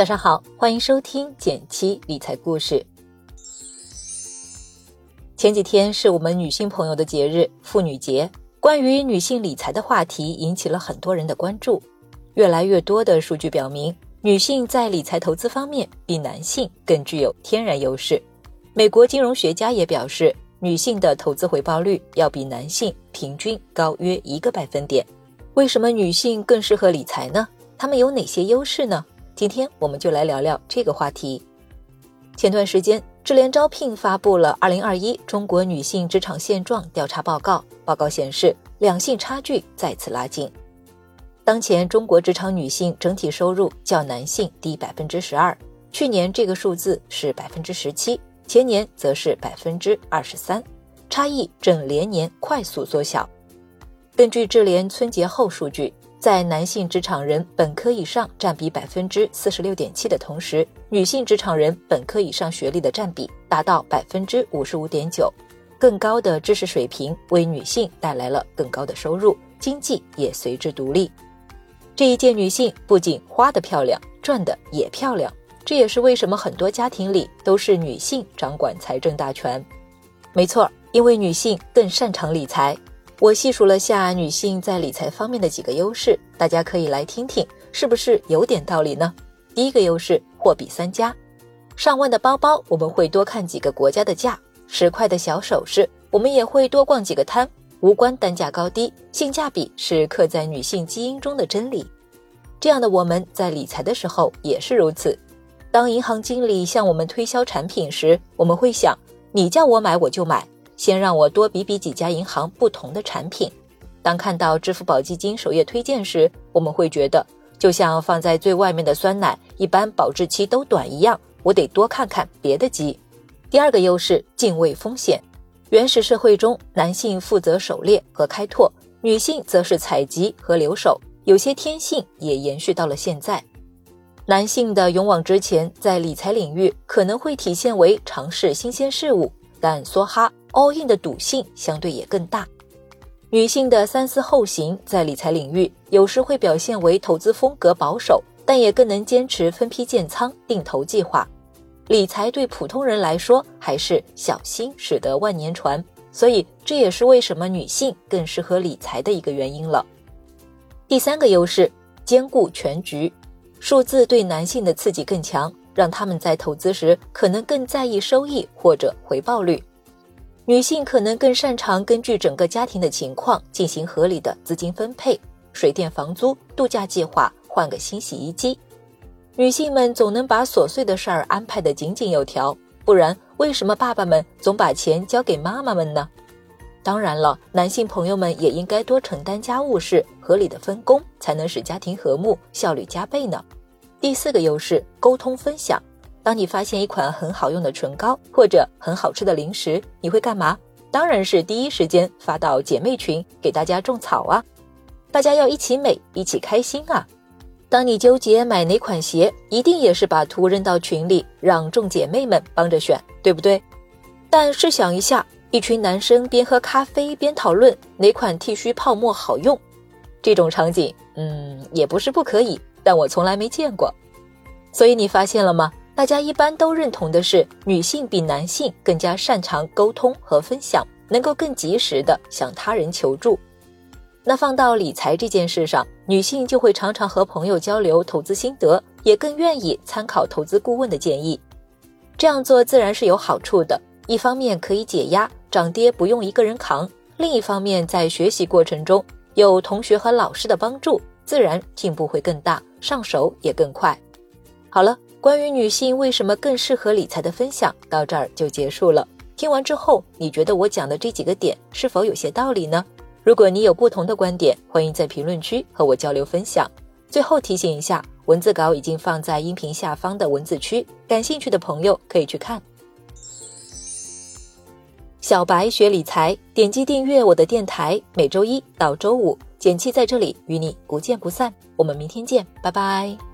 早上好，欢迎收听减七理财故事。前几天是我们女性朋友的节日——妇女节。关于女性理财的话题引起了很多人的关注。越来越多的数据表明，女性在理财投资方面比男性更具有天然优势。美国金融学家也表示，女性的投资回报率要比男性平均高约一个百分点。为什么女性更适合理财呢？她们有哪些优势呢？今天我们就来聊聊这个话题。前段时间，智联招聘发布了《二零二一中国女性职场现状调查报告》，报告显示，两性差距再次拉近。当前中国职场女性整体收入较男性低百分之十二，去年这个数字是百分之十七，前年则是百分之二十三，差异正连年快速缩小。根据智联春节后数据。在男性职场人本科以上占比百分之四十六点七的同时，女性职场人本科以上学历的占比达到百分之五十五点九。更高的知识水平为女性带来了更高的收入，经济也随之独立。这一届女性不仅花的漂亮，赚的也漂亮。这也是为什么很多家庭里都是女性掌管财政大权。没错，因为女性更擅长理财。我细数了下女性在理财方面的几个优势，大家可以来听听，是不是有点道理呢？第一个优势，货比三家，上万的包包我们会多看几个国家的价，十块的小首饰我们也会多逛几个摊，无关单价高低，性价比是刻在女性基因中的真理。这样的我们在理财的时候也是如此。当银行经理向我们推销产品时，我们会想，你叫我买我就买。先让我多比比几家银行不同的产品。当看到支付宝基金首页推荐时，我们会觉得就像放在最外面的酸奶，一般保质期都短一样。我得多看看别的鸡。第二个优势，敬畏风险。原始社会中，男性负责狩猎和开拓，女性则是采集和留守。有些天性也延续到了现在。男性的勇往直前，在理财领域可能会体现为尝试新鲜事物，但梭哈。All in 的赌性相对也更大，女性的三思后行在理财领域有时会表现为投资风格保守，但也更能坚持分批建仓、定投计划。理财对普通人来说还是小心使得万年船，所以这也是为什么女性更适合理财的一个原因了。第三个优势，兼顾全局，数字对男性的刺激更强，让他们在投资时可能更在意收益或者回报率。女性可能更擅长根据整个家庭的情况进行合理的资金分配，水电房租、度假计划、换个新洗衣机。女性们总能把琐碎的事儿安排得井井有条，不然为什么爸爸们总把钱交给妈妈们呢？当然了，男性朋友们也应该多承担家务事，合理的分工，才能使家庭和睦，效率加倍呢。第四个优势，沟通分享。当你发现一款很好用的唇膏或者很好吃的零食，你会干嘛？当然是第一时间发到姐妹群给大家种草啊！大家要一起美，一起开心啊！当你纠结买哪款鞋，一定也是把图扔到群里，让众姐妹们帮着选，对不对？但试想一下，一群男生边喝咖啡边讨论哪款剃须泡沫好用，这种场景，嗯，也不是不可以，但我从来没见过。所以你发现了吗？大家一般都认同的是，女性比男性更加擅长沟通和分享，能够更及时的向他人求助。那放到理财这件事上，女性就会常常和朋友交流投资心得，也更愿意参考投资顾问的建议。这样做自然是有好处的，一方面可以解压，涨跌不用一个人扛；另一方面，在学习过程中有同学和老师的帮助，自然进步会更大，上手也更快。好了。关于女性为什么更适合理财的分享到这儿就结束了。听完之后，你觉得我讲的这几个点是否有些道理呢？如果你有不同的观点，欢迎在评论区和我交流分享。最后提醒一下，文字稿已经放在音频下方的文字区，感兴趣的朋友可以去看。小白学理财，点击订阅我的电台，每周一到周五，简七在这里与你不见不散。我们明天见，拜拜。